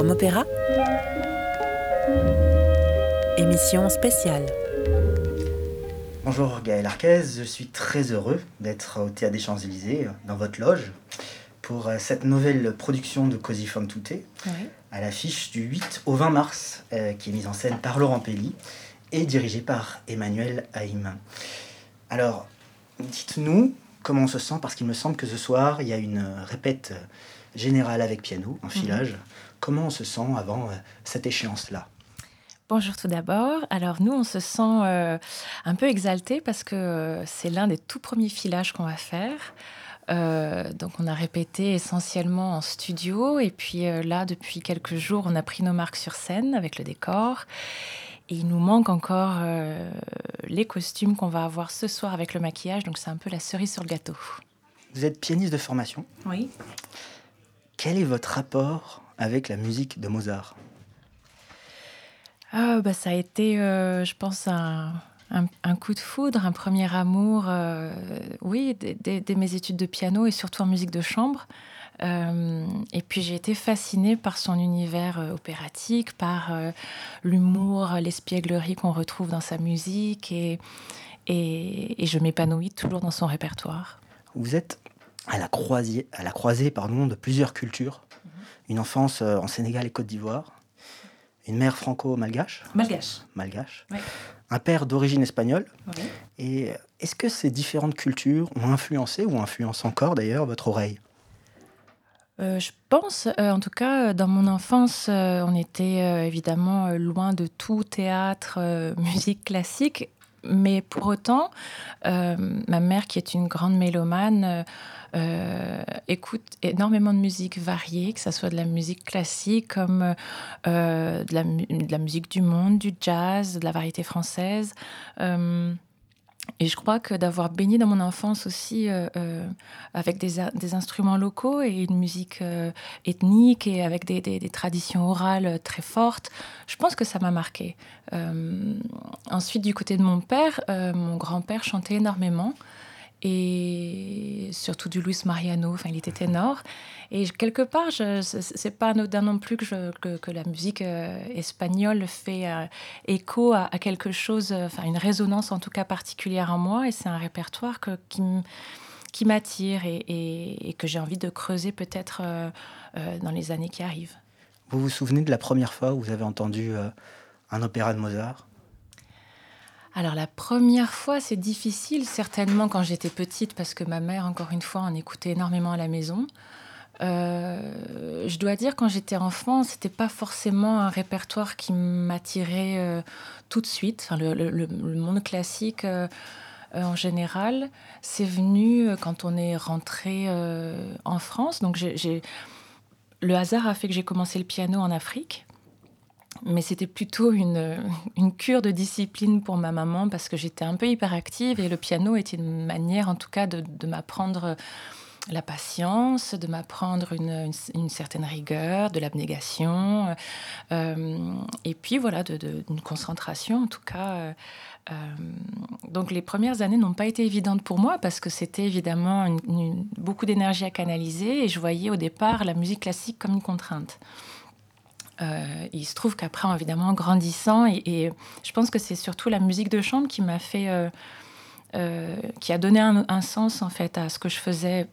Forum Opéra. Émission spéciale. Bonjour Gaël Arquez, je suis très heureux d'être au Théâtre des Champs-Élysées, dans votre loge, pour euh, cette nouvelle production de Così fan tutte, à l'affiche du 8 au 20 mars, euh, qui est mise en scène par Laurent Pelli et dirigée par Emmanuel Haïm. Alors, dites-nous comment on se sent, parce qu'il me semble que ce soir, il y a une répète générale avec piano, un filage. Comment on se sent avant euh, cette échéance-là? Bonjour tout d'abord. Alors nous, on se sent euh, un peu exalté parce que euh, c'est l'un des tout premiers filages qu'on va faire. donc on a répété essentiellement en studio et puis là, depuis quelques jours, on a pris nos marques sur scène avec le décor. Et il nous manque encore les costumes qu'on va avoir ce soir avec le maquillage, donc c'est un peu la cerise sur le gâteau. Vous êtes pianiste de formation Oui. Quel est votre rapport avec la musique de Mozart ah, bah, Ça a été, euh, je pense, un, un, coup de foudre, un premier amour, euh, oui, dès, mes études de piano et surtout en musique de chambre. Euh, et puis j'ai été fascinée par son univers opératique, par l'humour, l'espièglerie qu'on retrouve dans sa musique et, et, et je m'épanouis toujours dans son répertoire. Vous êtes à la croisée, à la croisée pardon, de plusieurs cultures. Une enfance euh, en Sénégal et Côte d'Ivoire. Une mère franco-malgache. Malgache. Malgache. Un père d'origine espagnole. Et est-ce que ces différentes cultures ont influencé ou influencent encore d'ailleurs votre oreille? Euh, je pense, euh, en tout cas, dans mon enfance, on était évidemment loin de tout théâtre, musique classique, mais pour autant, ma mère, qui est une grande mélomane, euh, écoute énormément de musique variée, que ce soit de la musique classique comme euh, de, la, musique du monde, du jazz, de la variété française. Euh, et je crois que d'avoir baigné dans mon enfance aussi avec des, instruments locaux et une musique ethnique et avec des, traditions orales très fortes, je pense que ça m'a marqué. ensuite, du côté de mon père, mon grand-père chantait énormément et surtout du Luis Mariano. Enfin, il était ténor. Et quelque part, ce n'est pas anodin non plus que, que, la musique euh, espagnole fait euh, écho à, quelque chose, euh, enfin une résonance en tout cas particulière en moi. Et c'est un répertoire que, qui, qui m'attire et, et, que j'ai envie de creuser peut-être dans les années qui arrivent. Vous vous souvenez de la première fois où vous avez entendu un opéra de Mozart? Alors la première fois, c'est difficile, certainement quand j'étais petite, parce que ma mère, encore une fois, en écoutait énormément à la maison. Euh, je dois dire, quand j'étais enfant, c'était pas forcément un répertoire qui m'attirait euh, tout de suite. le, monde classique, euh, en général, c'est venu quand on est rentré en France. Donc, le hasard a fait que j'ai commencé le piano en Afrique mais c'était plutôt une, une, cure de discipline pour ma maman parce que j'étais un peu hyperactive et le piano était une manière en tout cas de, de m'apprendre la patience, de m'apprendre une, une, certaine rigueur, de l'abnégation, euh, et puis voilà, d'une de, concentration en tout cas. Euh, euh, donc les premières années n'ont pas été évidentes pour moi parce que c'était évidemment beaucoup d'énergie à canaliser et je voyais au départ la musique classique comme une contrainte. Euh, il se trouve qu'après, évidemment, en grandissant, et, je pense que c'est surtout la musique de chambre qui m'a fait, euh, euh, qui a donné un, sens en fait à ce que je faisais.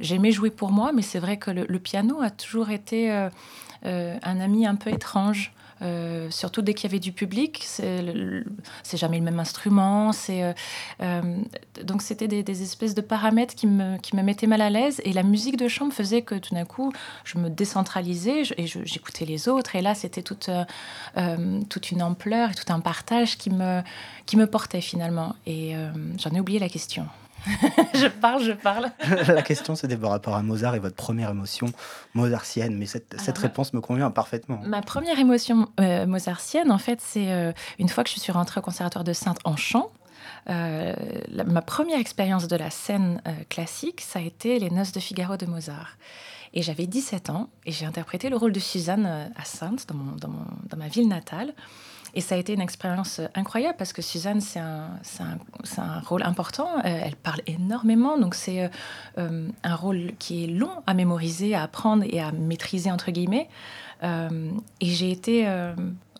J'aimais jouer pour moi, mais c'est vrai que le, piano a toujours été un ami un peu étrange. Euh, surtout dès qu'il y avait du public, c'est jamais le même instrument. Euh, euh, donc c'était des, espèces de paramètres qui me, mettaient mal à l'aise. Et la musique de chambre faisait que tout d'un coup, je me décentralisais et j'écoutais les autres. Et là, c'était toute, une ampleur et tout un partage qui me portait finalement. Et j'en ai oublié la question. je parle, je parle. la question, c'était par rapport à Mozart et votre première émotion mozartienne, mais cette, cette réponse me convient parfaitement. Ma première émotion euh, mozartienne, en fait, c'est euh, une fois que je suis rentrée au Conservatoire de Sainte en chant. Euh, ma première expérience de la scène classique, ça a été Les Noces de Figaro de Mozart. Et j'avais 17 ans et j'ai interprété le rôle de Suzanne à Sainte, dans, dans, dans ma ville natale. Et ça a été une expérience incroyable parce que Suzanne, c'est un, un, un, rôle important. elle parle énormément, donc c'est un rôle qui est long à mémoriser, à apprendre et à maîtriser, entre guillemets. Euh, et j'ai été. Euh,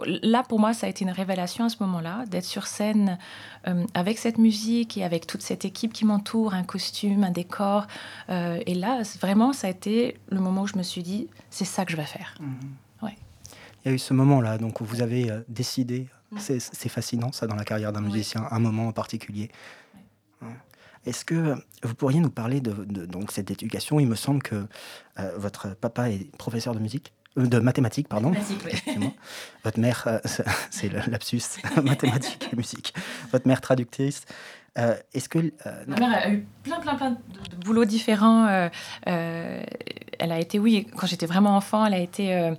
là, pour moi, ça a été une révélation à ce moment-là, d'être sur scène euh, avec cette musique et avec toute cette équipe qui m'entoure, un costume, un décor. et là, vraiment, ça a été le moment où je me suis dit c'est ça que je vais faire. Mhm. Il y a eu ce moment-là, donc, où vous avez décidé. C'est fascinant, ça, dans la carrière d'un musicien, un moment en particulier. Est-ce que vous pourriez nous parler de, donc cette éducation? Il me semble que votre papa est professeur de musique. Euh, de mathématiques, pardon. Votre mère, euh, c'est le lapsus, mathématiques et musique. Votre mère traductrice. Euh, est-ce que ma mère a eu plein, plein, plein de, boulots différents. Elle a été, oui, quand j'étais vraiment enfant, elle a été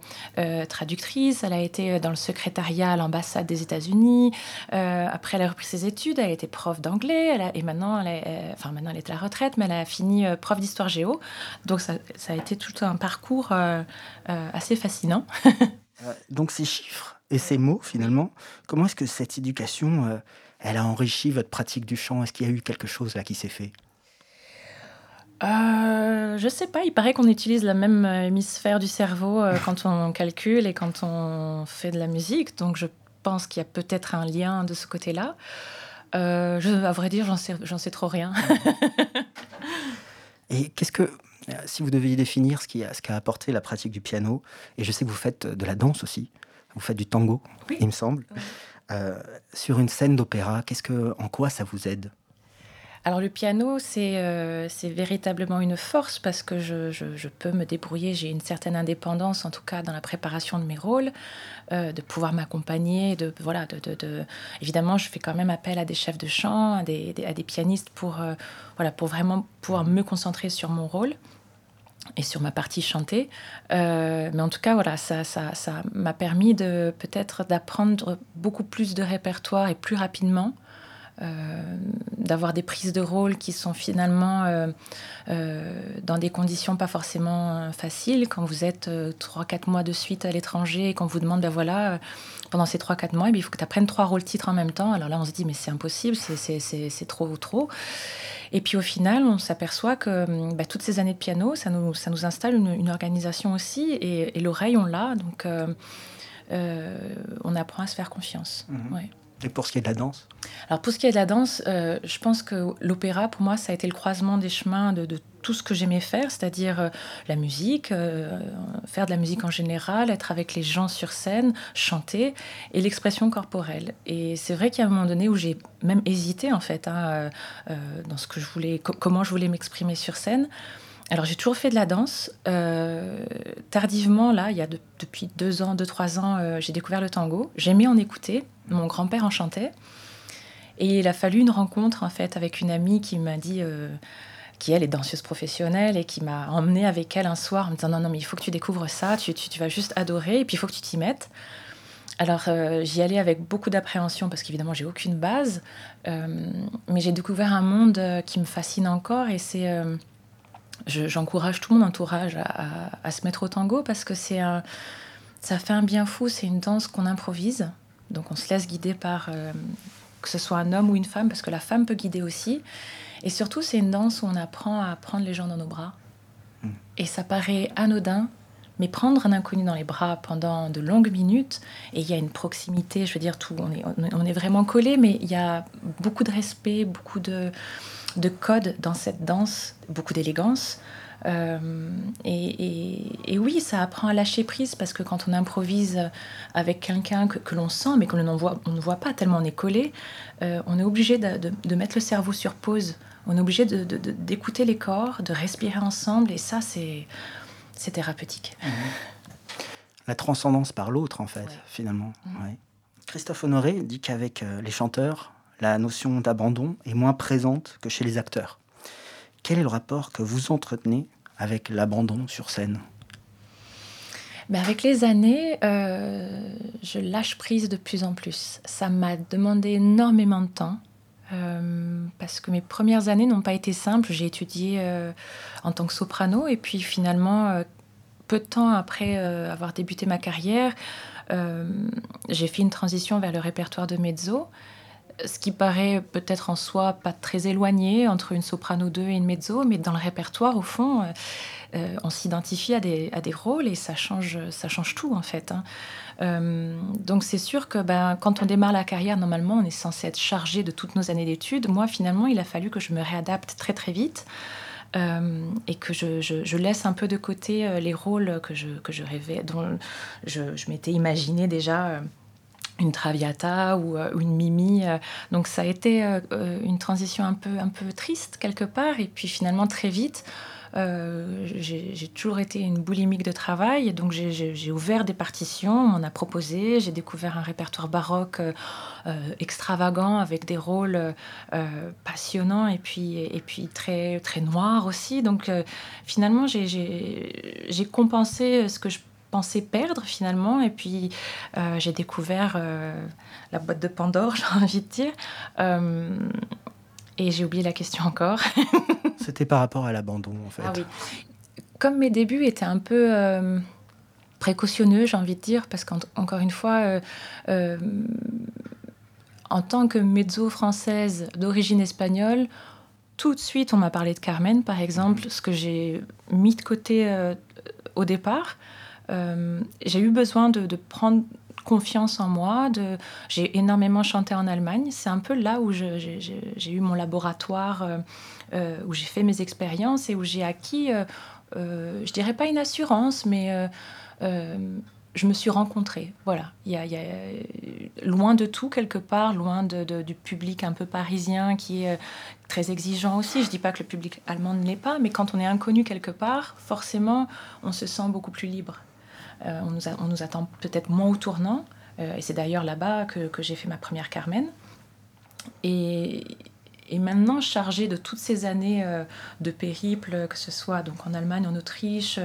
traductrice. Elle a été dans le secrétariat à l'ambassade des États-Unis. après, elle a repris ses études. Elle a été prof d'anglais. Et maintenant, elle est, enfin, maintenant, elle est à la retraite, mais elle a fini prof d'histoire géo. Donc, ça, ça, a été tout un parcours euh, assez fascinant. Euh, donc ces chiffres et ces mots, finalement, comment est-ce que cette éducation, euh, elle a enrichi votre pratique du chant? Est-ce qu'il y a eu quelque chose là qui s'est fait? Euh, je sais pas, il paraît qu'on utilise la même hémisphère du cerveau quand on calcule et quand on fait de la musique, donc je pense qu'il y a peut-être un lien de ce côté-là. je, à vrai dire, j'en sais, j'en sais trop rien. et qu'est-ce que euh, si vous deviez définir ce qu'a ce apporté la pratique du piano, et je sais que vous faites de la danse aussi, vous faites du tango, il me semble, euh, sur une scène d'opéra, qu'est-ce que, en quoi ça vous aide? Alors le piano, euh, c'est véritablement une force parce que je, je, peux me débrouiller, j'ai une certaine indépendance en tout cas dans la préparation de mes rôles, euh, de pouvoir m'accompagner, de voilà, de, de, évidemment je fais quand même appel à des chefs de chant, à des, à des pianistes pour euh, voilà pour vraiment pouvoir me concentrer sur mon rôle et sur ma partie chantée. mais en tout cas, voilà, ça, ça, ça m'a permis de peut-être d'apprendre beaucoup plus de répertoire et plus rapidement d'avoir des prises de rôle qui sont finalement euh, euh, dans des conditions pas forcément faciles. Quand vous êtes 3-4 mois de suite à l'étranger et qu'on vous demande, ben voilà, pendant ces 3-4 mois, eh il faut que tu apprennes trois rôles titres en même temps. Alors là, on se dit, mais c'est impossible, c'est trop ou trop. Et puis au final, on s'aperçoit que ben, toutes ces années de piano, ça nous, ça nous installe une, organisation aussi, et, l'oreille, on l'a, donc on apprend à se faire confiance. Mmh. Et pour ce qui est de la danse Alors pour ce qui est de la danse, euh, je pense que l'opéra, pour moi, ça a été le croisement des chemins de, tout ce que j'aimais faire, c'est-à-dire euh, la musique, euh, faire de la musique en général, être avec les gens sur scène, chanter, et l'expression corporelle. Et c'est vrai qu'il y a un moment donné où j'ai même hésité, en fait, hein, dans ce que je voulais, comment je voulais m'exprimer sur scène. Alors j'ai toujours fait de la danse. tardivement, là, il y a depuis deux ans, deux, trois ans, j'ai découvert le tango. J'aimais en écouter. Mon grand-père en chantait. Et il a fallu une rencontre en fait avec une amie qui m'a dit, euh, qui elle est danseuse professionnelle et qui m'a emmenée avec elle un soir en me disant non non mais il faut que tu découvres ça, tu, tu, vas juste adorer et puis il faut que tu t'y mettes. Alors euh, j'y allais avec beaucoup d'appréhension parce qu'évidemment j'ai aucune base, euh, mais j'ai découvert un monde qui me fascine encore et c'est j'encourage tout mon entourage à, se mettre au tango parce que c'est ça fait un bien fou, c'est une danse qu'on improvise donc on se laisse guider par euh, que ce soit un homme ou une femme, parce que la femme peut guider aussi. Et surtout, c'est une danse où on apprend à prendre les gens dans nos bras. Hmm. Et ça paraît anodin, mais prendre un inconnu dans les bras pendant de longues minutes, et il y a une proximité, je veux dire, tout, on est, on est vraiment collé, mais il y a beaucoup de respect, beaucoup de, de code dans cette danse, beaucoup d'élégance. Euh, et, oui, ça apprend à lâcher prise parce que quand on improvise avec quelqu'un que, l'on sent mais qu'on ne voit, on ne voit pas tellement on est collé, euh, on est obligé de, mettre le cerveau sur pause. On est obligé d'écouter les corps, de respirer ensemble et ça, c'est thérapeutique. Mhm. La transcendance par l'autre, en fait, finalement. Mhm. Christophe Honoré dit qu'avec euh, les chanteurs, la notion d'abandon est moins présente que chez les acteurs. Quel est le rapport que vous entretenez avec l'abandon sur scène? Mais avec les années, euh, je lâche prise de plus en plus. Ça m'a demandé énormément de temps. Euh, parce que mes premières années n'ont pas été simples. J'ai étudié euh, en tant que soprano et puis finalement, peu de temps après avoir débuté ma carrière, j'ai fait une transition vers le répertoire de mezzo ce qui paraît peut-être en soi pas très éloigné entre une soprano 2 et une mezzo, mais dans le répertoire, au fond, euh, euh, on s'identifie à des, à des, rôles et ça change, ça change tout en fait. Hein. Euh, donc c'est sûr que ben, quand on démarre la carrière, normalement, on est censé être chargé de toutes nos années d'études. Moi, finalement, il a fallu que je me réadapte très très vite. et que je, je, laisse un peu de côté les rôles que je, que je rêvais, dont je, je m'étais imaginé déjà une Traviata ou, euh, une Mimi. Euh. donc ça a été euh, une transition un peu, un peu triste quelque part. Et puis finalement, très vite, j'ai toujours été une boulimique de travail. donc j'ai ouvert des partitions, on a proposé. J'ai découvert un répertoire baroque extravagant avec des rôles passionnants et puis, et puis très, très noirs aussi. Donc finalement, j'ai compensé ce que je pensé perdre finalement. Et puis euh, j'ai découvert euh, la boîte de Pandore, j'ai envie de dire. Euh, et j'ai oublié la question encore. C'était par rapport à l'abandon en fait. Ah oui. Comme mes débuts étaient un peu précautionneux, j'ai envie de dire, parce qu'encore une fois, en tant que mezzo française d'origine espagnole, tout de suite, on m'a parlé de Carmen, par exemple, ce que j'ai mis de côté au départ. Euh, j'ai eu besoin de, prendre confiance en moi. J'ai énormément chanté en Allemagne. C'est un peu là où j'ai eu mon laboratoire, euh, euh, où j'ai fait mes expériences et où j'ai acquis, je dirais pas une assurance, mais je me suis rencontrée. Voilà. Il y, a, loin de tout, quelque part, loin du public un peu parisien qui est très exigeant aussi. Je dis pas que le public allemand ne l'est pas, mais quand on est inconnu quelque part, forcément, on se sent beaucoup plus libre. Euh, on, nous attend peut-être moins au tournant. Euh, et c'est d'ailleurs là-bas que, j'ai fait ma première Carmen. Et, maintenant, chargée de toutes ces années euh, de périple, que ce soit donc en Allemagne, en Autriche,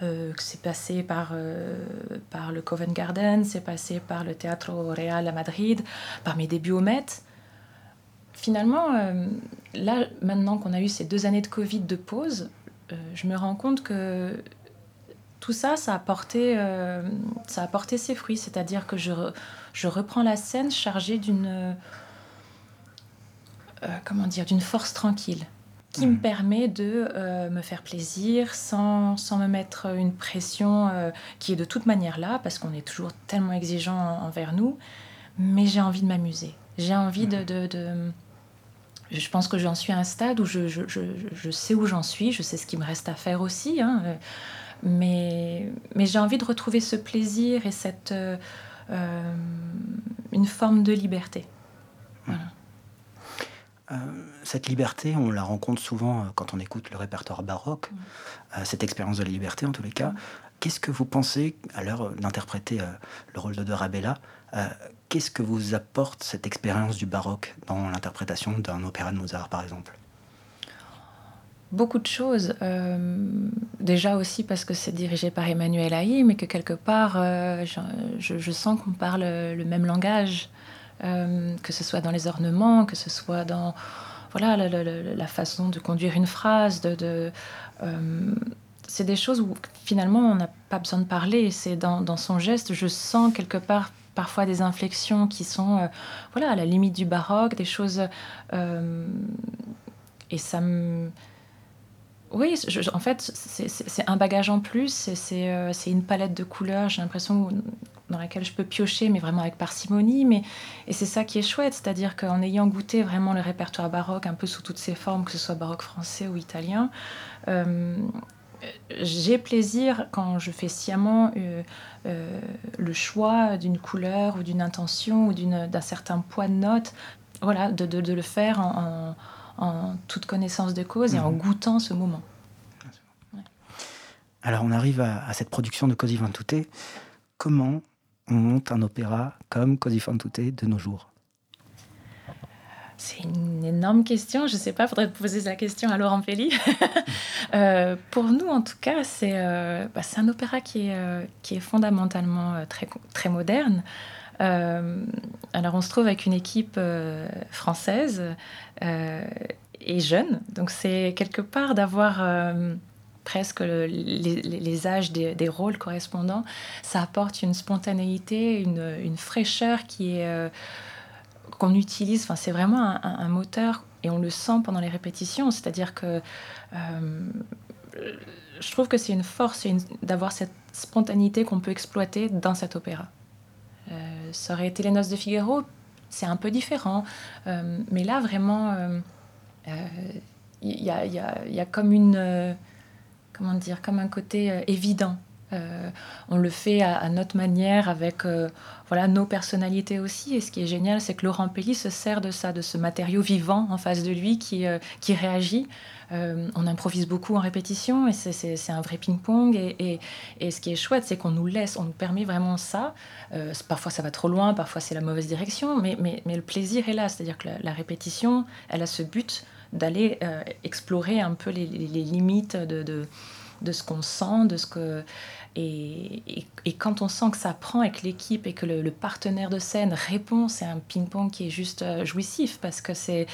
que c'est passé par, le Covent Garden, c'est passé par le Teatro Real à Madrid, par mes débuts au Met, finalement, là, maintenant qu'on a eu ces deux années de Covid de pause, je me rends compte que tout ça, ça a porté, euh, ça a porté ses fruits. C'est-à-dire que je, je reprends la scène chargée d'une, euh, comment dire, d'une force tranquille qui me hmm. permet de euh, me faire plaisir sans, sans, me mettre une pression qui est de toute manière là, parce qu'on est toujours tellement exigeant envers nous. Mais j'ai envie de m'amuser. J'ai envie de, de, de, Je pense que j'en suis à un stade où je, je, je, je sais où j'en suis, je sais ce qu'il me reste à faire aussi. Hein. Mais, mais j'ai envie de retrouver ce plaisir et cette, euh, euh, une forme de liberté. Euh, cette liberté, on la rencontre souvent quand on écoute le répertoire baroque, mm. cette expérience de la liberté en tous les cas. Qu'est-ce que vous pensez, à l'heure d'interpréter le rôle de Dorabella, qu'est-ce que vous apporte cette expérience du baroque dans l'interprétation d'un opéra de Mozart par exemple? Beaucoup de choses. Euh, déjà aussi parce que c'est dirigé par Emmanuel Haïm mais que quelque part, euh, je, sens qu'on parle le même langage, euh, que ce soit dans les ornements, que ce soit dans voilà, la, façon de conduire une phrase. De, c'est des choses où finalement on n'a pas besoin de parler. C'est dans, son geste, je sens quelque part parfois des inflexions qui sont voilà, à la limite du baroque, des choses... et oui, en fait, c'est un bagage en plus, euh, c'est une palette de couleurs, j'ai l'impression, dans laquelle je peux piocher, mais vraiment avec parcimonie. Mais, et c'est ça qui est chouette, c'est-à-dire qu'en ayant goûté vraiment le répertoire baroque, un peu sous toutes ses formes, que ce soit baroque français ou italien, euh, j'ai plaisir quand je fais sciemment euh, le choix d'une couleur ou d'une intention ou d'un certain poids de notes, voilà, de, le faire en toute connaissance de cause et en mhm. goûtant ce moment. Alors on arrive à, cette production de Così fan tutte. Comment on monte un opéra comme Così fan tutte de nos jours? C'est une énorme question. Je ne sais pas, il faudrait poser la question à Laurent Pelli. Euh, pour nous, en tout cas, c'est euh, bah, un opéra qui est, euh, qui est fondamentalement très, très moderne. Euh, alors on se trouve avec une équipe euh, française euh, et jeune, donc c'est quelque part d'avoir presque les, âges des, rôles correspondants, ça apporte une spontanéité, une, fraîcheur qui est qu'on utilise. Enfin, c'est vraiment un, moteur et on le sent pendant les répétitions. C'est-à-dire que je trouve que c'est une force d'avoir cette spontanéité qu'on peut exploiter dans cet opéra. Ça aurait été les Noces de Figaro, c'est un peu différent, mais là vraiment, il y a, y, a, comme une comment dire, comme un côté euh, évident. Euh, on le fait à, notre manière, avec euh, voilà nos personnalités aussi. Et ce qui est génial, c'est que Laurent Pelli se sert de ça, de ce matériau vivant en face de lui qui, qui réagit. on improvise beaucoup en répétition et c'est un vrai ping-pong. Et, et, ce qui est chouette, c'est qu'on nous laisse, on nous permet vraiment ça. parfois ça va trop loin, parfois c'est la mauvaise direction, mais, mais, mais, le plaisir est là. C'est-à-dire que la, répétition, elle a ce but d'aller explorer un peu les, les limites de, de de ce qu'on sent, de ce que et, et, quand on sent que ça prend avec l'équipe et que le, partenaire de scène répond, c'est un ping-pong qui est juste euh, jouissif parce que c'est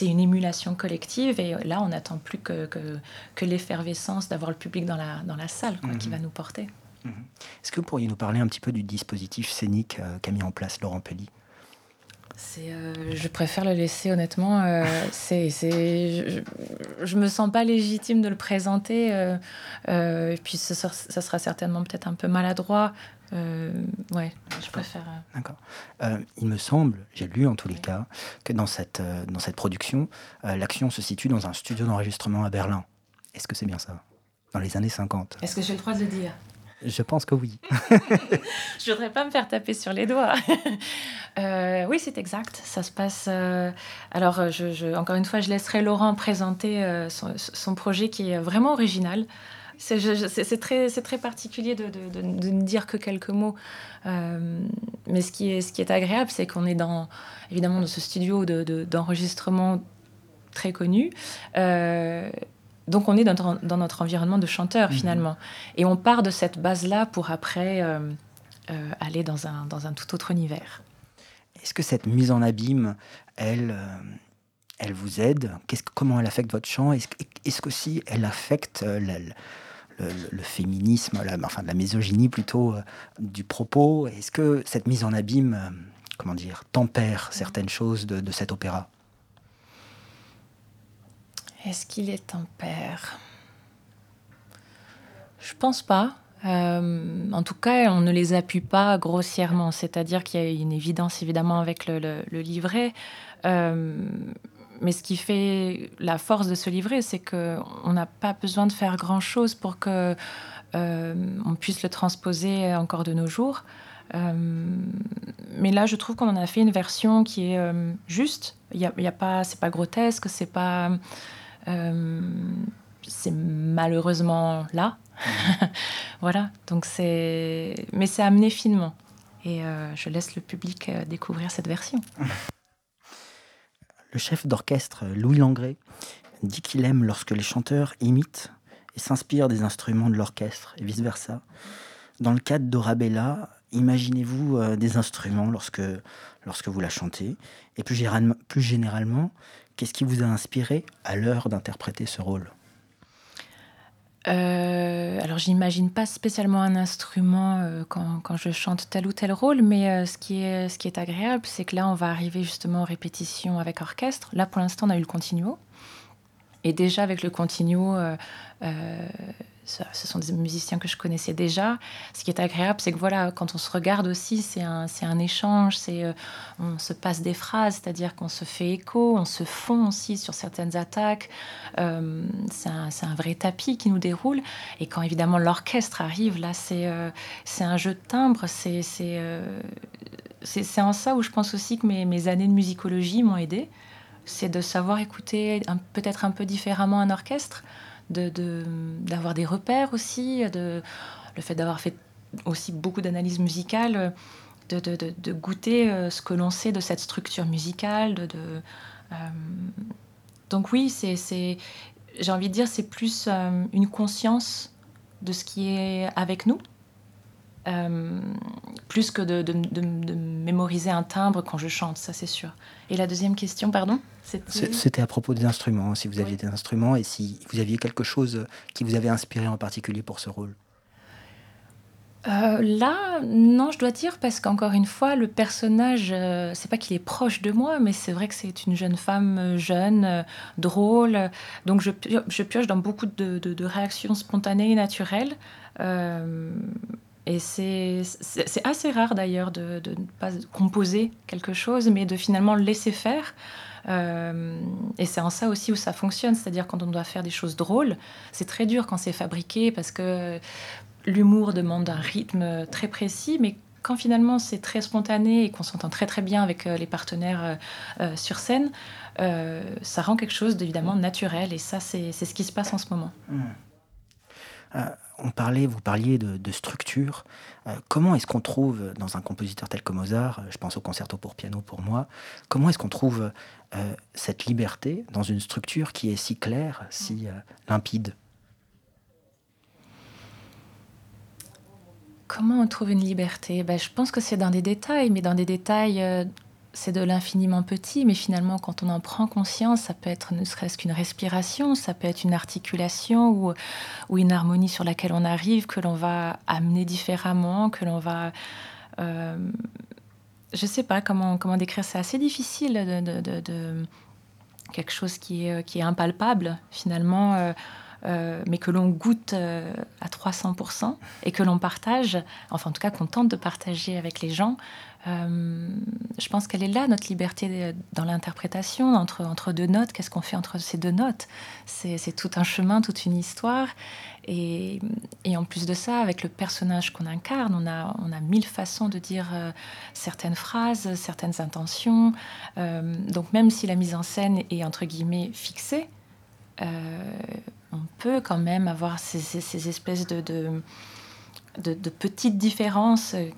une émulation collective et là on n'attend plus que, que, l'effervescence d'avoir le public dans la, dans la salle qui mhm. va nous porter. Mhm. Est-ce que vous pourriez nous parler un petit peu du dispositif scénique euh, qu'a mis en place Laurent Pelli? Euh, je préfère le laisser honnêtement. Euh, c'est, je, je, me sens pas légitime de le présenter. Euh, et puis ça, ça, sera certainement peut-être un peu maladroit. ouais, je préfère. D'accord. il me semble, j'ai lu en tous les cas, que dans cette, dans cette production, l'action se situe dans un studio d'enregistrement à Berlin. Est-ce que c'est bien ça? Dans les années 50. Est-ce que j'ai le droit de le dire? Je pense que oui. je voudrais pas me faire taper sur les doigts. Euh, oui, c'est exact. Ça se passe. Euh, alors, euh, encore une fois, je laisserai Laurent présenter son, projet qui est vraiment original. C'est très, particulier de, ne dire que quelques mots. mais ce qui est, ce qui est agréable, c'est qu'on est dans, évidemment, dans ce studio d'enregistrement très connu. Donc on est dans, notre environnement de chanteur mhm. finalement. Et on part de cette base-là pour après euh, euh, aller dans un, dans un tout autre univers. Est-ce que cette mise en abîme, elle, euh, elle vous aide? Comment elle affecte votre chant? Est-ce est qu'aussi elle affecte le, féminisme, la, enfin la misogynie plutôt du propos? Est-ce que cette mise en abîme, comment dire, tempère certaines choses de, de cet opéra? Est-ce qu'il est en père? Je pense pas. Euh, en tout cas, on ne les appuie pas grossièrement, c'est-à-dire qu'il y a une évidence évidemment avec le, livret. Euh, mais ce qui fait la force de ce livret, c'est qu'on n'a pas besoin de faire grand-chose pour que euh, on puisse le transposer encore de nos jours. mais là, je trouve qu'on en a fait une version qui est juste. Il y y a, pas, c'est pas grotesque, c'est pas c'est malheureusement là. voilà, donc c'est. Mais c'est amené finement. Et euh, je laisse le public euh, découvrir cette version. Le chef d'orchestre Louis Langré dit qu'il aime lorsque les chanteurs imitent et s'inspirent des instruments de l'orchestre et vice-versa. Dans le cadre d'Orabella, imaginez-vous des instruments lorsque, lorsque vous la chantez Et plus généralement, Qu'est-ce qui vous a inspiré à l'heure d'interpréter ce rôle? Euh, alors, j'imagine pas spécialement un instrument euh, quand, quand, je chante tel ou tel rôle, mais euh, ce, qui est, ce qui est agréable, c'est que là, on va arriver justement aux répétitions avec orchestre. Là, pour l'instant, on a eu le continuo. Et déjà, avec le continuo, ce sont des musiciens que je connaissais déjà. Ce qui est agréable, c'est que voilà, quand on se regarde aussi, c'est un, un, échange, c'est euh, on se passe des phrases, c'est-à-dire qu'on se fait écho, on se fond aussi sur certaines attaques. Euh, c'est un, un, vrai tapis qui nous déroule. Et quand évidemment l'orchestre arrive, là, c'est euh, c'est un jeu de timbres. C'est c'est en ça où je pense aussi que mes, mes années de musicologie m'ont aidé. C'est de savoir écouter peut-être un peu différemment un orchestre d'avoir de, des repères aussi, de, le fait d'avoir fait aussi beaucoup d'analyses musicales, de, goûter euh, ce que l'on sait de cette structure musicale. Euh, donc oui, j'ai envie de dire, c'est plus euh, une conscience de ce qui est avec nous plus que de, de, mémoriser un timbre quand je chante, ça c'est sûr. Et la deuxième question, pardon C'était à propos des instruments, si vous aviez des instruments et si vous aviez quelque chose qui vous avait inspiré en particulier pour ce rôle. Euh, là, non, je dois dire, parce qu'encore une fois, le personnage, euh, c'est pas qu'il est proche de moi, mais c'est vrai que c'est une jeune femme euh, jeune, drôle. Donc je, je, pioche dans beaucoup de, de, réactions spontanées et naturelles. Et c'est assez rare d'ailleurs de, ne pas composer quelque chose, mais de finalement le laisser faire. et c'est en ça aussi où ça fonctionne, c'est-à-dire quand on doit faire des choses drôles, c'est très dur quand c'est fabriqué parce que l'humour demande un rythme très précis, mais quand finalement c'est très spontané et qu'on s'entend très très bien avec euh, les partenaires euh, euh, sur scène, ça rend quelque chose d'évidemment naturel et ça c'est ce qui se passe en ce moment. Mmh. On parlait, vous parliez de, structure. comment est-ce qu'on trouve dans un compositeur tel que Mozart, je pense au concerto pour piano pour moi, comment est-ce qu'on trouve cette liberté dans une structure qui est si claire, si limpide? Comment on trouve une liberté? Ben, Je pense que c'est dans des détails, mais dans des détails, euh, c'est de l'infiniment petit, mais finalement, quand on en prend conscience, ça peut être ne serait-ce qu'une respiration, ça peut être une articulation ou, une harmonie sur laquelle on arrive, que l'on va amener différemment, que l'on va... Euh, je ne sais pas comment, comment décrire, c'est assez difficile de, quelque chose qui est, qui est impalpable, finalement. Euh, euh, mais que l'on goûte à 300% et que l'on partage, enfin en tout cas qu'on tente de partager avec les gens. Euh, je pense qu'elle est là, notre liberté dans l'interprétation, entre, entre deux notes. Qu'est-ce qu'on fait entre ces deux notes? C'est tout un chemin, toute une histoire. Et, et, en plus de ça, avec le personnage qu'on incarne, on a, on a mille façons de dire certaines phrases, certaines intentions. donc même si la mise en scène est entre guillemets fixée, on peut quand même avoir ces, espèces de, de, petites différences, euh,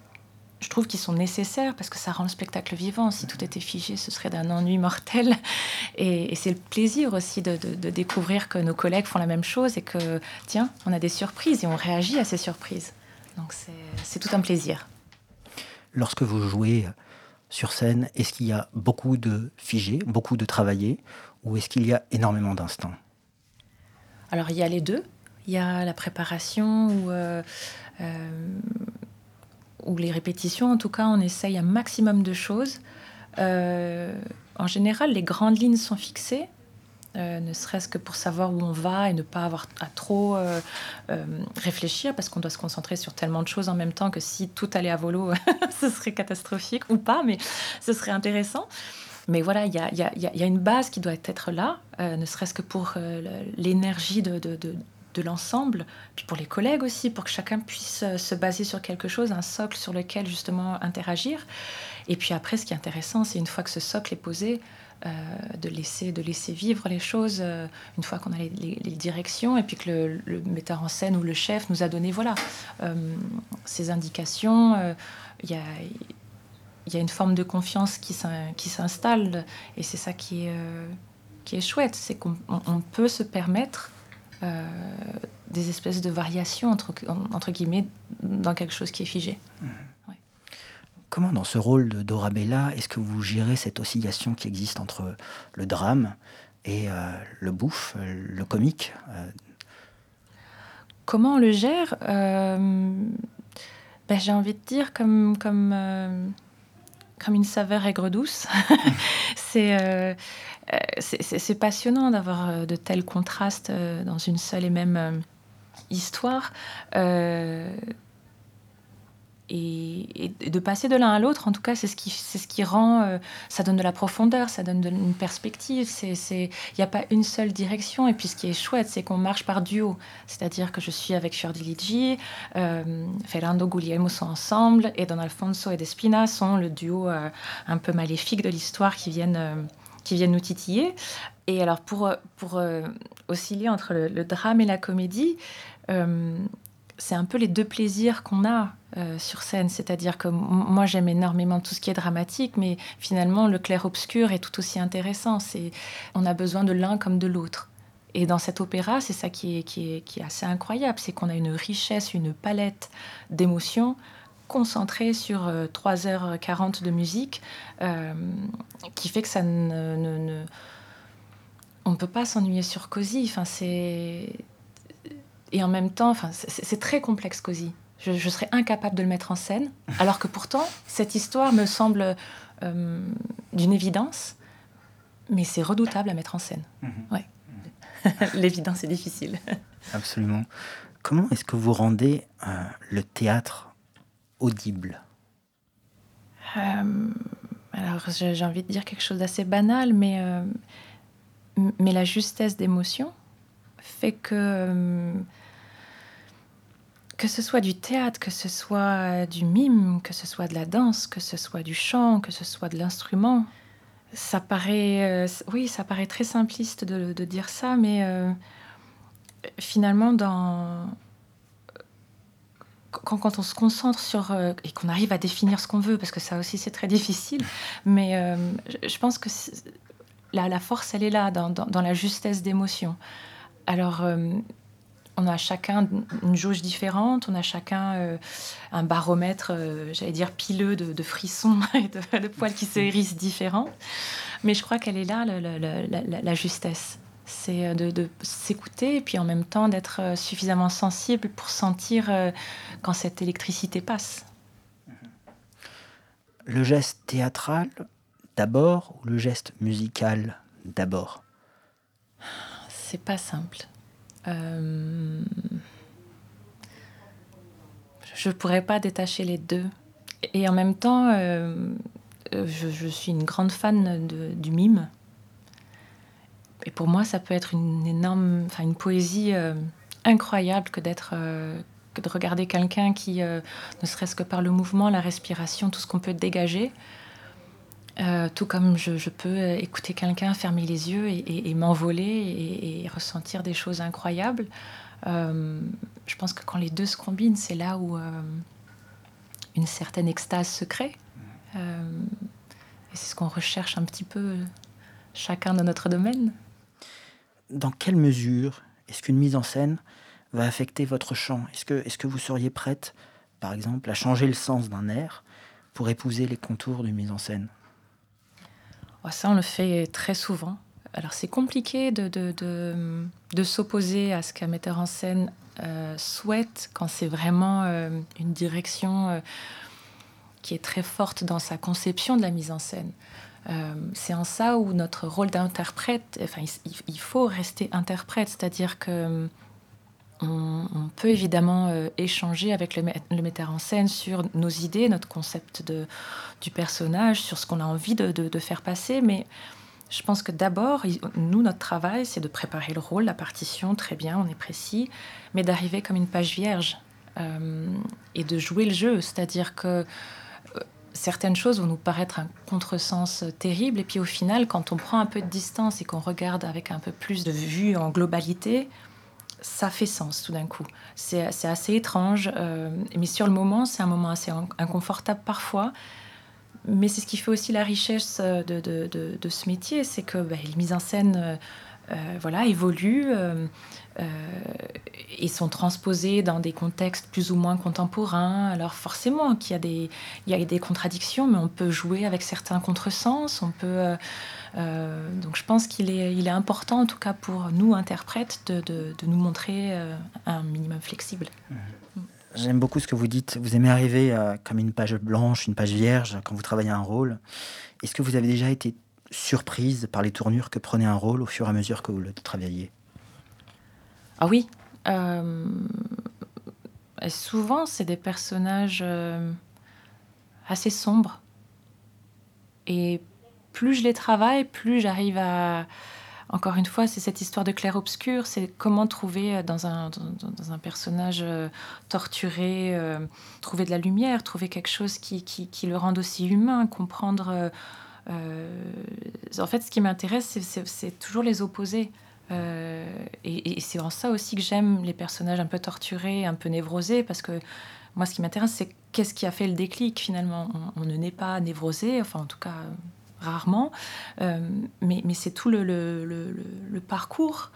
je trouve, qui sont nécessaires parce que ça rend le spectacle vivant. Si tout était figé, ce serait d'un ennui mortel. Et, c'est le plaisir aussi de, découvrir que nos collègues font la même chose et que, tiens, on a des surprises et on réagit à ces surprises. Donc c'est tout un plaisir. Lorsque vous jouez sur scène, est-ce qu'il y a beaucoup de figé, beaucoup de travaillé, ou est-ce qu'il y a énormément d'instants? Alors il y a les deux. Il y a la préparation ou, euh, euh, ou les répétitions. En tout cas, on essaye un maximum de choses. Euh, en général, les grandes lignes sont fixées. ne serait-ce que pour savoir où on va et ne pas avoir à trop réfléchir parce qu'on doit se concentrer sur tellement de choses en même temps que si tout allait à volo, ce serait catastrophique ou pas, mais ce serait intéressant. Mais voilà, il y a, une base qui doit être là, euh, ne serait-ce que pour euh, l'énergie de, l'ensemble, puis pour les collègues aussi, pour que chacun puisse euh, se baser sur quelque chose, un socle sur lequel justement interagir. Et puis après, ce qui est intéressant, c'est une fois que ce socle est posé, de, laisser, de laisser vivre les choses une fois qu'on a les, directions et puis que le, metteur en scène ou le chef nous a donné voilà ces indications. Il y a y a une forme de confiance qui s'installe et c'est ça qui est, euh, qui est chouette, c'est qu'on peut se permettre euh, des espèces de variations entre, entre guillemets dans quelque chose qui est figé. Mmh. Comment dans ce rôle de Dorabella est-ce que vous gérez cette oscillation qui existe entre le drame et euh, le bouffe, le comique Comment on le gère ben, J'ai envie de dire comme... comme comme une saveur aigre-douce. Euh, euh, c'est passionnant d'avoir euh, de tels contrastes dans une seule et même histoire et, de passer de l'un à l'autre, en tout cas, c'est ce qui, rend, euh, ça donne de la profondeur, ça donne une perspective. C'est, il n'y a pas une seule direction. Et puis, ce qui est chouette, c'est qu'on marche par duo. C'est-à-dire que je suis avec Fiordiligi, euh, Fernando Guglielmo sont ensemble, et Don Alfonso et Despina sont le duo euh, un peu maléfique de l'histoire qui viennent, euh, qui viennent nous titiller. Et alors, pour, pour osciller entre le, drame et la comédie, c'est un peu les deux plaisirs qu'on a euh, sur scène. C'est-à-dire que moi, j'aime énormément tout ce qui est dramatique, mais finalement, le clair-obscur est tout aussi intéressant. C'est, on a besoin de l'un comme de l'autre. Et dans cet opéra, c'est ça qui est, qui, est, qui est assez incroyable, c'est qu'on a une richesse, une palette d'émotions concentrée sur 3h40 de musique, qui fait que ça ne, ne, on ne peut pas s'ennuyer sur Cozy. Enfin, c'est et en même temps, enfin, c'est très complexe Cozy. Je, serais incapable de le mettre en scène, alors que pourtant cette histoire me semble euh, d'une évidence, mais c'est redoutable à mettre en scène. Mhm. Ouais. L'évidence est difficile. Absolument. Comment est-ce que vous rendez euh, le théâtre euh, Alors j'ai envie de dire quelque chose d'assez banal, mais mais la justesse d'émotion fait que euh, que ce soit du théâtre, que ce soit du mime, que ce soit de la danse, que ce soit du chant, que ce soit de l'instrument, ça paraît, euh, oui, ça paraît très simpliste de, dire ça, mais euh, finalement, dans, quand, on se concentre sur et qu'on arrive à définir ce qu'on veut, parce que ça aussi c'est très difficile, mais je pense que la, force, elle est là, dans, la justesse d'émotion. Alors, euh, on a chacun une jauge différente, on a chacun euh, un baromètre, euh, j'allais dire, pileux de, frissons et de, poils qui se hérissent différents. Mais je crois qu'elle est là, la, justesse. C'est de, s'écouter et puis en même temps d'être suffisamment sensible pour sentir quand cette électricité passe. Le geste théâtral d'abord ou le geste musical d'abord? C'est pas simple. Euh... Je pourrais pas détacher les deux. Et en même temps, euh, je, suis une grande fan du mime. Et pour moi, ça peut être une énorme, enfin une poésie euh, incroyable que d'être, euh, de regarder quelqu'un qui, ne serait-ce que par le mouvement, la respiration, tout ce qu'on peut dégager, euh, tout comme je, peux écouter quelqu'un fermer les yeux et, m'envoler et, ressentir des choses incroyables. Euh, je pense que quand les deux se combinent, c'est là où euh, une certaine extase se crée. et c'est ce qu'on recherche un petit peu chacun dans notre domaine. Dans quelle mesure est-ce qu'une mise en scène va affecter votre chant? Est-ce que, est que vous seriez prête, par exemple, à changer le sens d'un air pour épouser les contours d'une mise en scène? Oh, ça, on le fait très souvent. Alors, c'est compliqué de, de, s'opposer à ce qu'un metteur en scène euh, souhaite quand c'est vraiment euh, une direction euh, qui est très forte dans sa conception de la mise en scène. C'est en ça où notre rôle d'interprète, enfin, il, faut rester interprète, c'est-à-dire que on, peut évidemment euh, échanger avec le, metteur en scène sur nos idées, notre concept de, du personnage, sur ce qu'on a envie de, faire passer, mais je pense que d'abord, nous, notre travail, c'est de préparer le rôle, la partition, très bien, on est précis, mais d'arriver comme une page vierge euh, et de jouer le jeu, c'est-à-dire que euh, certaines choses vont nous paraître un contresens terrible, et puis au final, quand on prend un peu de distance et qu'on regarde avec un peu plus de vue en globalité, ça fait sens tout d'un coup. C'est assez étrange, euh, mais sur le moment, c'est un moment assez inconfortable parfois. Mais c'est ce qui fait aussi la richesse euh, de, ce métier, c'est que bah, les mises en scène euh, voilà, évoluent et sont transposées dans des contextes plus ou moins contemporains. Alors forcément qu'il y, a des, il y a des contradictions, mais on peut jouer avec certains contresens, on peut... Euh, donc je pense qu'il est, il est important, en tout cas pour nous, interprètes, de, de, nous montrer euh, un minimum flexible. J'aime beaucoup ce que vous dites. Vous aimez arriver euh, comme une page blanche, une page vierge quand vous travaillez un rôle. Est-ce que vous avez déjà été surprise par les tournures que prenait un rôle au fur et à mesure que vous le travailliez Ah oui. souvent, c'est des personnages assez sombres. Et plus je les travaille, plus j'arrive à... Encore une fois, c'est cette histoire de clair-obscur, c'est comment trouver euh, dans un, dans, un personnage euh, torturé, euh, trouver de la lumière, trouver quelque chose qui, qui, le rende aussi humain, comprendre... en fait, ce qui m'intéresse, c'est toujours les opposés. et, c'est en ça aussi que j'aime les personnages un peu torturés, un peu névrosés, parce que moi, ce qui m'intéresse, c'est qu'est-ce qui a fait le déclic finalement. On, ne naît pas névrosé, enfin en tout cas rarement, euh, mais, c'est tout le, parcours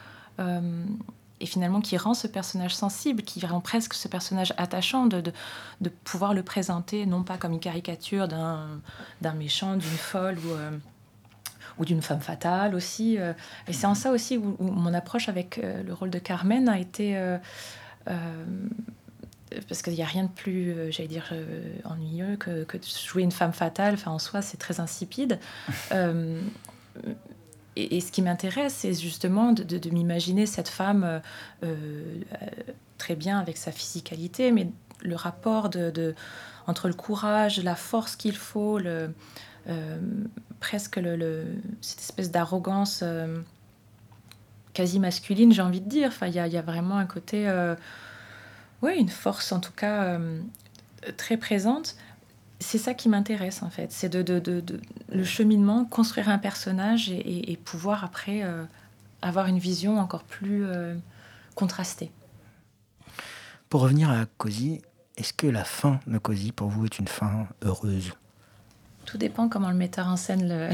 et finalement qui rend ce personnage sensible, qui rend presque ce personnage attachant, de, de, pouvoir le présenter non pas comme une caricature d'un méchant, d'une folle ou, ou d'une femme fatale aussi. et c'est en ça aussi où, mon approche avec le rôle de Carmen a été parce qu'il n'y a rien de plus, euh, j'allais dire, euh, ennuyeux que, que, de jouer une femme fatale. Enfin, en soi, c'est très insipide. Euh, et, ce qui m'intéresse, c'est justement de, m'imaginer cette femme très bien avec sa physicalité, mais le rapport entre le courage, la force qu'il faut, le, presque cette espèce d'arrogance quasi masculine, j'ai envie de dire. Enfin, il y, a vraiment un côté oui, une force en tout cas euh, très présente. C'est ça qui m'intéresse en fait, c'est de, de, le cheminement, construire un personnage et, pouvoir après euh, avoir une vision encore plus euh, contrastée. Pour revenir à Cosy, est-ce que la fin de Cosy pour vous est une fin heureuse? Tout dépend comment le metteur en scène le,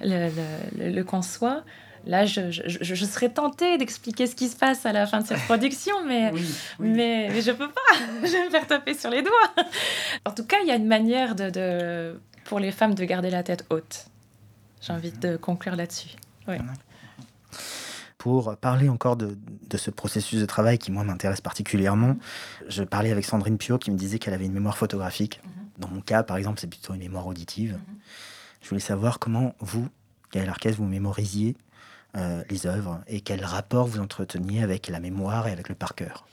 le, le conçoit. Là, je, je, serais tentée d'expliquer ce qui se passe à la fin de cette production, mais, mais, mais, je peux pas. je vais me faire taper sur les doigts. En tout cas, il y a une manière de, pour les femmes de garder la tête haute. J'ai envie de conclure là-dessus. Pour parler encore de, de, ce processus de travail qui, moi, m'intéresse particulièrement, je parlais avec Sandrine Pio qui me disait qu'elle avait une mémoire photographique. Mhm. Dans mon cas, par exemple, c'est plutôt une mémoire auditive. Mhm. Je voulais savoir comment vous, Gaël Arquez, vous mémorisiez euh, les œuvres et quel rapport vous entreteniez avec la mémoire et avec le par cœur?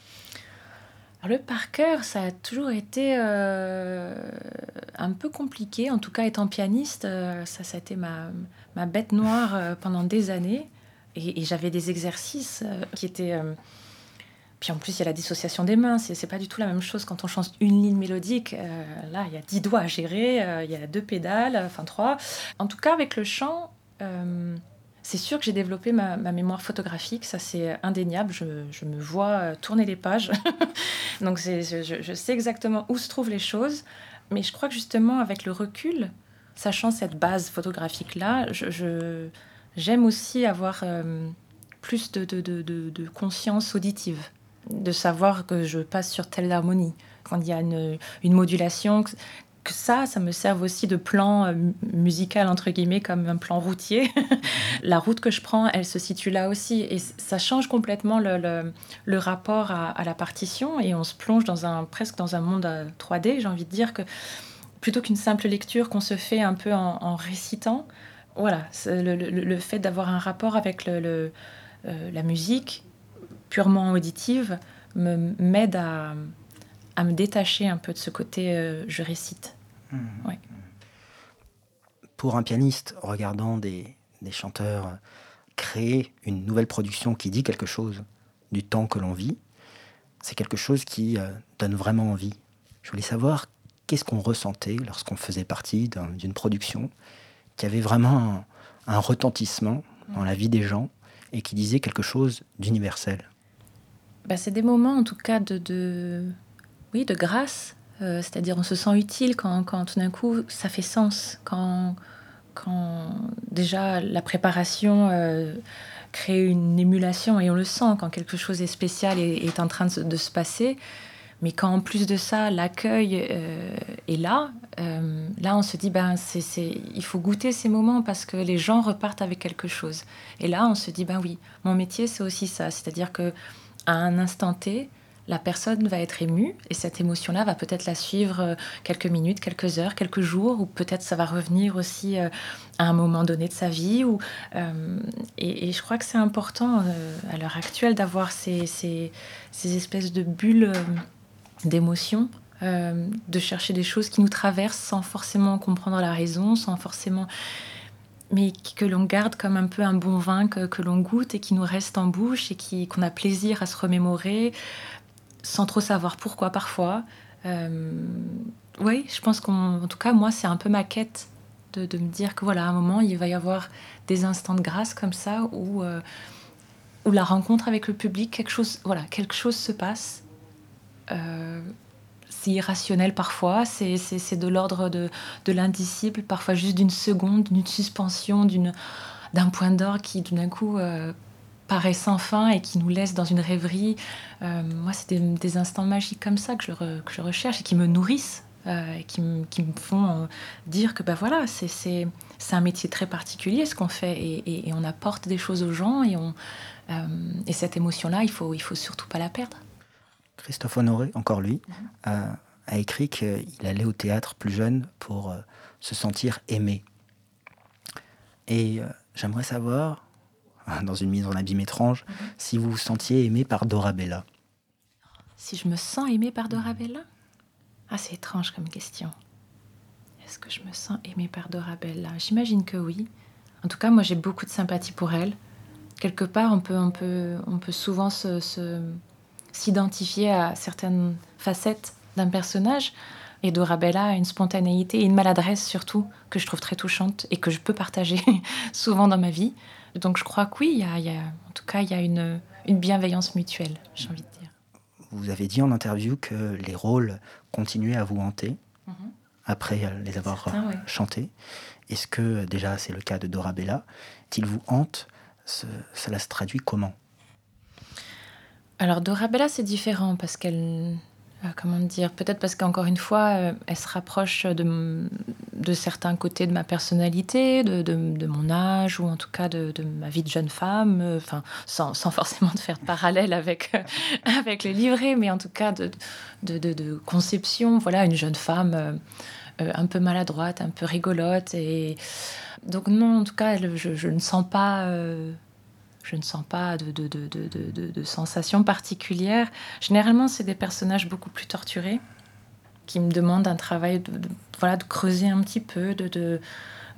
Le par cœur, ça a toujours été euh, un peu compliqué. En tout cas, étant pianiste, euh, ça, ça a été ma, ma bête noire pendant des années. Et, j'avais des exercices qui étaient. Puis en plus, il y a la dissociation des mains. C'est pas du tout la même chose quand on chante une ligne mélodique. là, il y a dix doigts à gérer, il y a deux pédales, enfin trois. En tout cas, avec le chant, c'est sûr que j'ai développé ma, mémoire photographique, ça c'est indéniable. Je, me vois euh, tourner les pages. Donc je, sais exactement où se trouvent les choses. Mais je crois que justement, avec le recul, sachant cette base photographique-là, j'aime aussi avoir euh, plus de, de, conscience auditive, de savoir que je passe sur telle harmonie. Quand il y a une, une modulation, que ça, ça me serve aussi de plan euh, musical, entre guillemets, comme un plan routier. la route que je prends, elle se situe là aussi. Et ça change complètement le, le, rapport à, la partition. Et on se plonge dans un, presque dans un monde 3D. Euh, J'ai envie de dire que plutôt qu'une simple lecture qu'on se fait un peu en, récitant, voilà, le, fait d'avoir un rapport avec euh, la musique purement auditive m'aide à à me détacher un peu de ce côté euh, je récite. Mmh. Pour un pianiste, regardant des, des, chanteurs créer une nouvelle production qui dit quelque chose du temps que l'on vit, c'est quelque chose qui euh, donne vraiment envie. Je voulais savoir qu'est-ce qu'on ressentait lorsqu'on faisait partie d'une production qui avait vraiment un, retentissement dans la vie des gens et qui disait quelque chose d'universel. Bah, c'est des moments en tout cas de, de oui, de grâce. Euh, c'est-à-dire on se sent utile quand, quand tout d'un coup ça fait sens, quand, quand déjà la préparation euh, crée une émulation et on le sent quand quelque chose est spécial et est en train de, se passer. Mais quand en plus de ça l'accueil euh, est là, là on se dit ben c'est, il faut goûter ces moments parce que les gens repartent avec quelque chose. Et là on se dit ben oui, mon métier c'est aussi ça, c'est-à-dire que à un instant T, la personne va être émue et cette émotion-là va peut-être la suivre euh, quelques minutes, quelques heures, quelques jours, ou peut-être ça va revenir aussi euh, à un moment donné de sa vie. Ou, euh, et, je crois que c'est important à l'heure actuelle d'avoir ces, ces, espèces de bulles d'émotions. de chercher des choses qui nous traversent sans forcément comprendre la raison, sans forcément mais que l'on garde comme un peu un bon vin que, que l'on goûte et qui nous reste en bouche et qu'on a plaisir à se remémorer, sans trop savoir pourquoi parfois. Euh, oui, je pense qu'en tout cas, moi, c'est un peu ma quête de, de, me dire que voilà, un moment, il va y avoir des instants de grâce comme ça où, euh, où la rencontre avec le public, quelque chose, voilà, quelque chose se passe. Euh, c'est irrationnel parfois, c'est de l'ordre de, de l'indicible, parfois juste d'une seconde, d'une suspension, d'un point d'or qui, d'un coup, paraît sans fin et qui nous laisse dans une rêverie. Euh, moi, c'est des, instants magiques comme ça que je, que je recherche et qui me nourrissent euh, et qui, qui, me font dire que ben voilà, c'est un métier très particulier ce qu'on fait et, et, on apporte des choses aux gens et, on, et cette émotion-là, il faut, il faut surtout pas la perdre. Christophe Honoré, encore lui, mhm. a écrit qu'il allait au théâtre plus jeune pour se sentir aimé. Et j'aimerais savoir dans une mise en abîme étrange, mhm. si vous vous sentiez aimé par Dorabella. Si je me sens aimé par Dorabella Ah, c'est étrange comme question. Est-ce que je me sens aimé par Dorabella J'imagine que oui. En tout cas, moi, j'ai beaucoup de sympathie pour elle. Quelque part, on peut, on peut, on peut souvent s'identifier à certaines facettes d'un personnage. Et Dorabella a une spontanéité et une maladresse surtout que je trouve très touchante et que je peux partager souvent dans ma vie. Donc je crois que oui, il y a, en tout cas, il y a une, une bienveillance mutuelle, j'ai envie de dire. Vous avez dit en interview que les rôles continuaient à vous hanter mhm. après les avoir chantés. Est-ce que déjà c'est le cas de Dora Bella S'il vous hante, cela se traduit comment? Alors Dora Bella c'est différent parce qu'elle comment dire Peut-être parce qu'encore une fois, euh, elle se rapproche de, certains côtés de ma personnalité, de, mon âge, ou en tout cas de, ma vie de jeune femme, euh, enfin, sans, forcément de faire de parallèle avec, les livrets, mais en tout cas de, conception. Voilà, une jeune femme un peu maladroite, un peu rigolote. Et donc, non, en tout cas, je ne sens pas je ne sens pas de, de, de, sensations particulières. Généralement, c'est des personnages beaucoup plus torturés qui me demandent un travail de, voilà, de creuser un petit peu, de,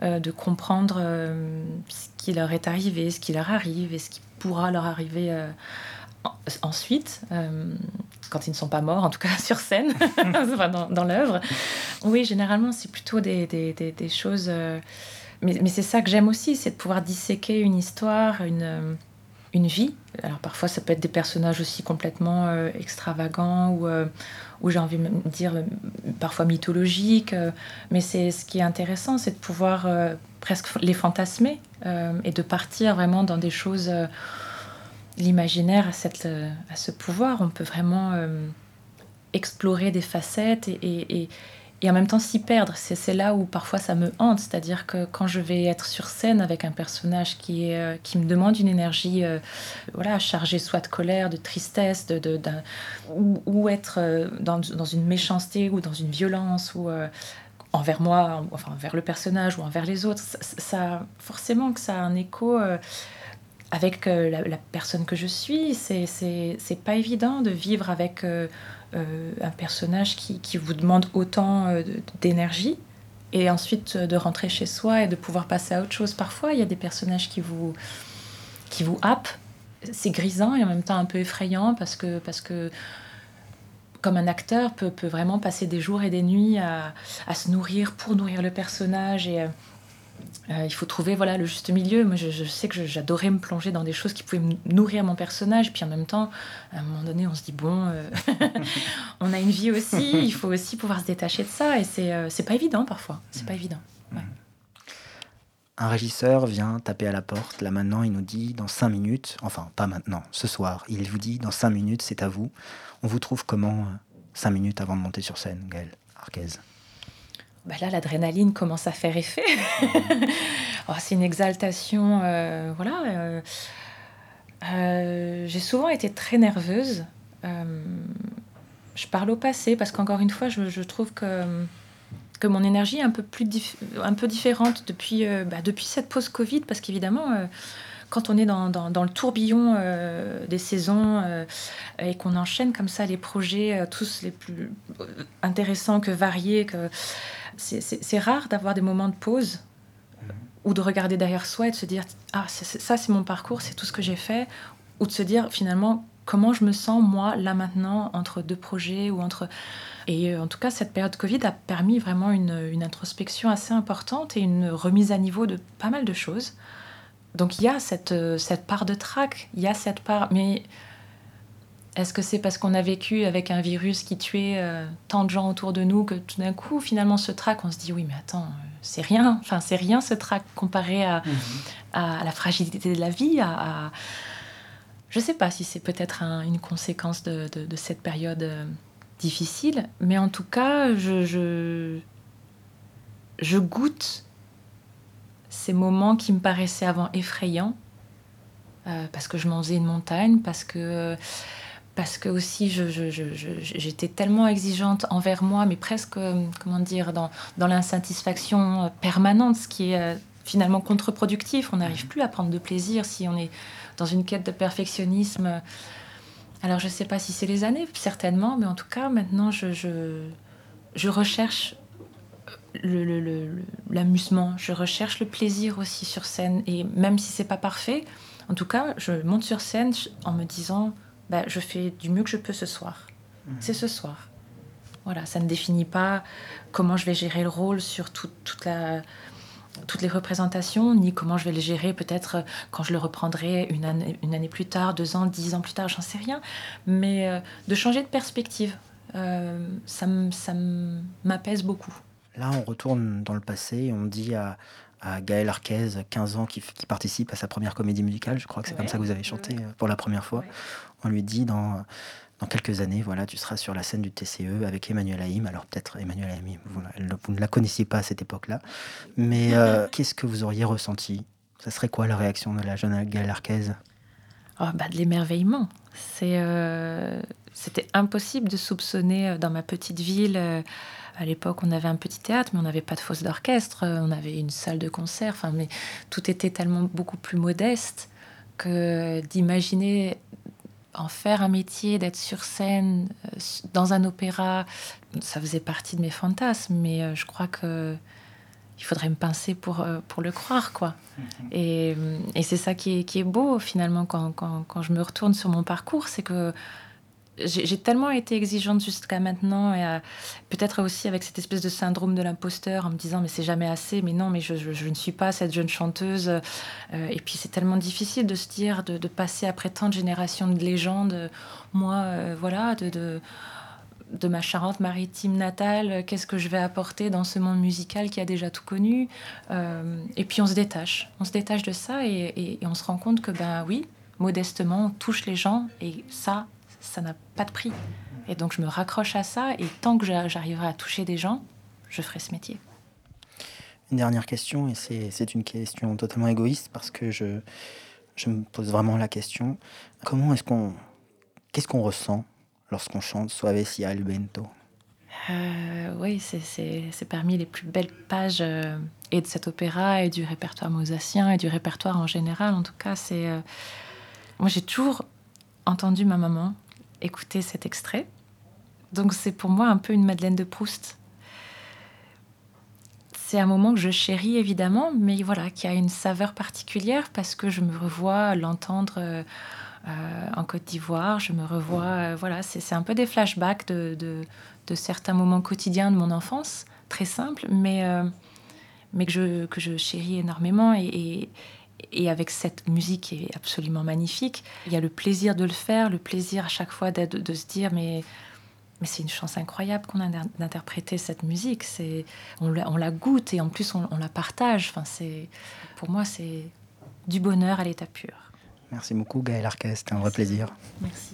euh, comprendre euh, ce qui leur est arrivé, ce qui leur arrive et ce qui pourra leur arriver euh, ensuite, quand ils ne sont pas morts, en tout cas sur scène, dans, l'œuvre. Oui, généralement, c'est plutôt des choses mais, c'est ça que j'aime aussi, c'est de pouvoir disséquer une histoire, une, euh, une vie. Alors parfois, ça peut être des personnages aussi complètement euh, extravagants ou, euh, j'ai envie de dire parfois mythologiques. mais c'est ce qui est intéressant, c'est de pouvoir presque les fantasmer et de partir vraiment dans des choses. L'imaginaire cette, à ce pouvoir, on peut vraiment explorer des facettes et, et et en même temps s'y perdre. C'est là où parfois ça me hante, c'est-à-dire que quand je vais être sur scène avec un personnage qui, est, euh, qui me demande une énergie euh, voilà, chargée soit de colère, de tristesse, de, de ou, être euh, dans, dans, une méchanceté ou dans une violence ou envers moi, enfin envers le personnage ou envers les autres, ça, forcément que ça a un écho avec la, personne que je suis. C'est pas évident de vivre avec un personnage qui, qui, vous demande autant euh, d'énergie et ensuite euh, de rentrer chez soi et de pouvoir passer à autre chose. Parfois, il y a des personnages qui vous, qui vous happent. C'est grisant et en même temps un peu effrayant parce que, parce que comme un acteur peut, peut vraiment passer des jours et des nuits à, à se nourrir pour nourrir le personnage et euh, il faut trouver voilà le juste milieu. Moi, je, sais que j'adorais me plonger dans des choses qui pouvaient nourrir mon personnage. Puis en même temps, à un moment donné, on se dit bon, euh, on a une vie aussi. Il faut aussi pouvoir se détacher de ça. Et c'est euh, pas évident parfois. C'est pas évident. Un régisseur vient taper à la porte. Là maintenant, il nous dit dans cinq minutes. Enfin, pas maintenant. Ce soir, il vous dit dans cinq minutes, c'est à vous. On vous trouve comment cinq minutes avant de monter sur scène, Gaël Arquez bah là, l'adrénaline commence à faire effet. Oh, c'est une exaltation. Euh, voilà. Euh, euh, j'ai souvent été très nerveuse. je parle au passé parce qu'encore une fois, je, trouve que, que mon énergie est un peu, plus un peu différente depuis, bah, depuis cette pause Covid parce qu'évidemment quand on est dans, dans, le tourbillon des saisons et qu'on enchaîne comme ça les projets, tous les plus intéressants que variés, que c'est rare d'avoir des moments de pause mhm. ou de regarder derrière soi et de se dire ah ça c'est mon parcours, c'est tout ce que j'ai fait, ou de se dire finalement comment je me sens moi là maintenant entre deux projets ou entre et euh, en tout cas cette période Covid a permis vraiment une, une, introspection assez importante et une remise à niveau de pas mal de choses. Donc il y a cette, euh, cette part de trac, il y a cette part mais est-ce que c'est parce qu'on a vécu avec un virus qui tuait euh, tant de gens autour de nous que tout d'un coup, finalement, ce trac, on se dit oui, mais attends, euh, c'est rien. Enfin, c'est rien ce trac comparé à, mhm. à, la fragilité de la vie, à, je ne sais pas si c'est peut-être une conséquence de, cette période euh, difficile, mais en tout cas, je, je, goûte ces moments qui me paraissaient avant effrayants, euh, parce que je m'en faisais une montagne, parce que parce que aussi j'étais tellement exigeante envers moi, mais presque, comment dire, dans, l'insatisfaction permanente, ce qui est finalement contre-productif. On n'arrive plus à prendre de plaisir si on est dans une quête de perfectionnisme. Alors je ne sais pas si c'est les années, certainement, mais en tout cas maintenant je, je, recherche l'amusement, je recherche le plaisir aussi sur scène. Et même si c'est pas parfait, en tout cas, je monte sur scène en me disant, bah, je fais du mieux que je peux ce soir. Mmh. C'est ce soir. Voilà, ça ne définit pas comment je vais gérer le rôle sur toute la, toutes les représentations, ni comment je vais les gérer peut-être quand je le reprendrai une année, une année plus tard, deux ans, dix ans plus tard, j'en sais rien. Mais euh, de changer de perspective, euh, ça m'apaise beaucoup. Là, on retourne dans le passé et on dit à, à Gaël Arquez, 15 ans, qui, participe à sa première comédie musicale, je crois que c'est comme ça que vous avez chanté euh, pour la première fois. On lui dit dans dans quelques années, voilà, tu seras sur la scène du TCE avec Emmanuel Haïm. Alors peut-être Emmanuel Haïm, vous, ne la connaissiez pas à cette époque-là, mais euh, qu'est-ce que vous auriez ressenti? Ça serait quoi la réaction de la jeune Gaëlle Arquez? Oh, bah, De l'émerveillement. C'est, euh, c'était impossible de soupçonner dans ma petite ville. À l'époque, on avait un petit théâtre, mais on n'avait pas de fosse d'orchestre. On avait une salle de concert. Enfin, mais tout était tellement beaucoup plus modeste que d'imaginer en faire un métier, d'être sur scène, euh, dans un opéra, ça faisait partie de mes fantasmes, mais euh, je crois que il faudrait me pincer pour, euh, pour le croire, quoi. Et, et c'est ça qui est, qui est, beau, finalement, quand, quand, quand, je me retourne sur mon parcours, c'est que j'ai tellement été exigeante jusqu'à maintenant, et peut-être aussi avec cette espèce de syndrome de l'imposteur, en me disant mais c'est jamais assez, mais non, mais je, ne suis pas cette jeune chanteuse. Euh, et puis c'est tellement difficile de se dire, de, passer après tant de générations de légendes. Moi, euh, voilà, de, de, ma Charente-Maritime natale, qu'est-ce que je vais apporter dans ce monde musical qui a déjà tout connu? Euh, Et puis on se détache, on se détache de ça et, et on se rend compte que ben oui, modestement, on touche les gens et ça, ça n'a pas de prix. Et donc je me raccroche à ça et tant que j'arriverai à toucher des gens, je ferai ce métier. Une dernière question, et c'est une question totalement égoïste parce que je, je me pose vraiment la question. Comment est-ce qu'on... Qu'est-ce qu'on ressent lorsqu'on chante Suave si al bento euh, Oui, c'est parmi les plus belles pages euh, et de cet opéra et du répertoire mosassien et du répertoire en général. En tout cas, c'est... Euh, moi, j'ai toujours entendu ma maman écouter cet extrait. Donc c'est pour moi un peu une Madeleine de Proust. C'est un moment que je chéris évidemment, mais voilà, qui a une saveur particulière parce que je me revois l'entendre euh, euh, en Côte d'Ivoire, je me revois, euh, voilà, c'est un peu des flashbacks de, certains moments quotidiens de mon enfance, très simples, mais, mais que, je, que je chéris énormément et, et avec cette musique qui est absolument magnifique, il y a le plaisir de le faire, le plaisir à chaque fois de, de se dire mais mais c'est une chance incroyable qu'on a d'interpréter cette musique. C'est on, on, la goûte et en plus on, la partage. Enfin, c'est pour moi c'est du bonheur à l'état pur. Merci beaucoup Gaël Arquet, c'était un vrai plaisir. Merci.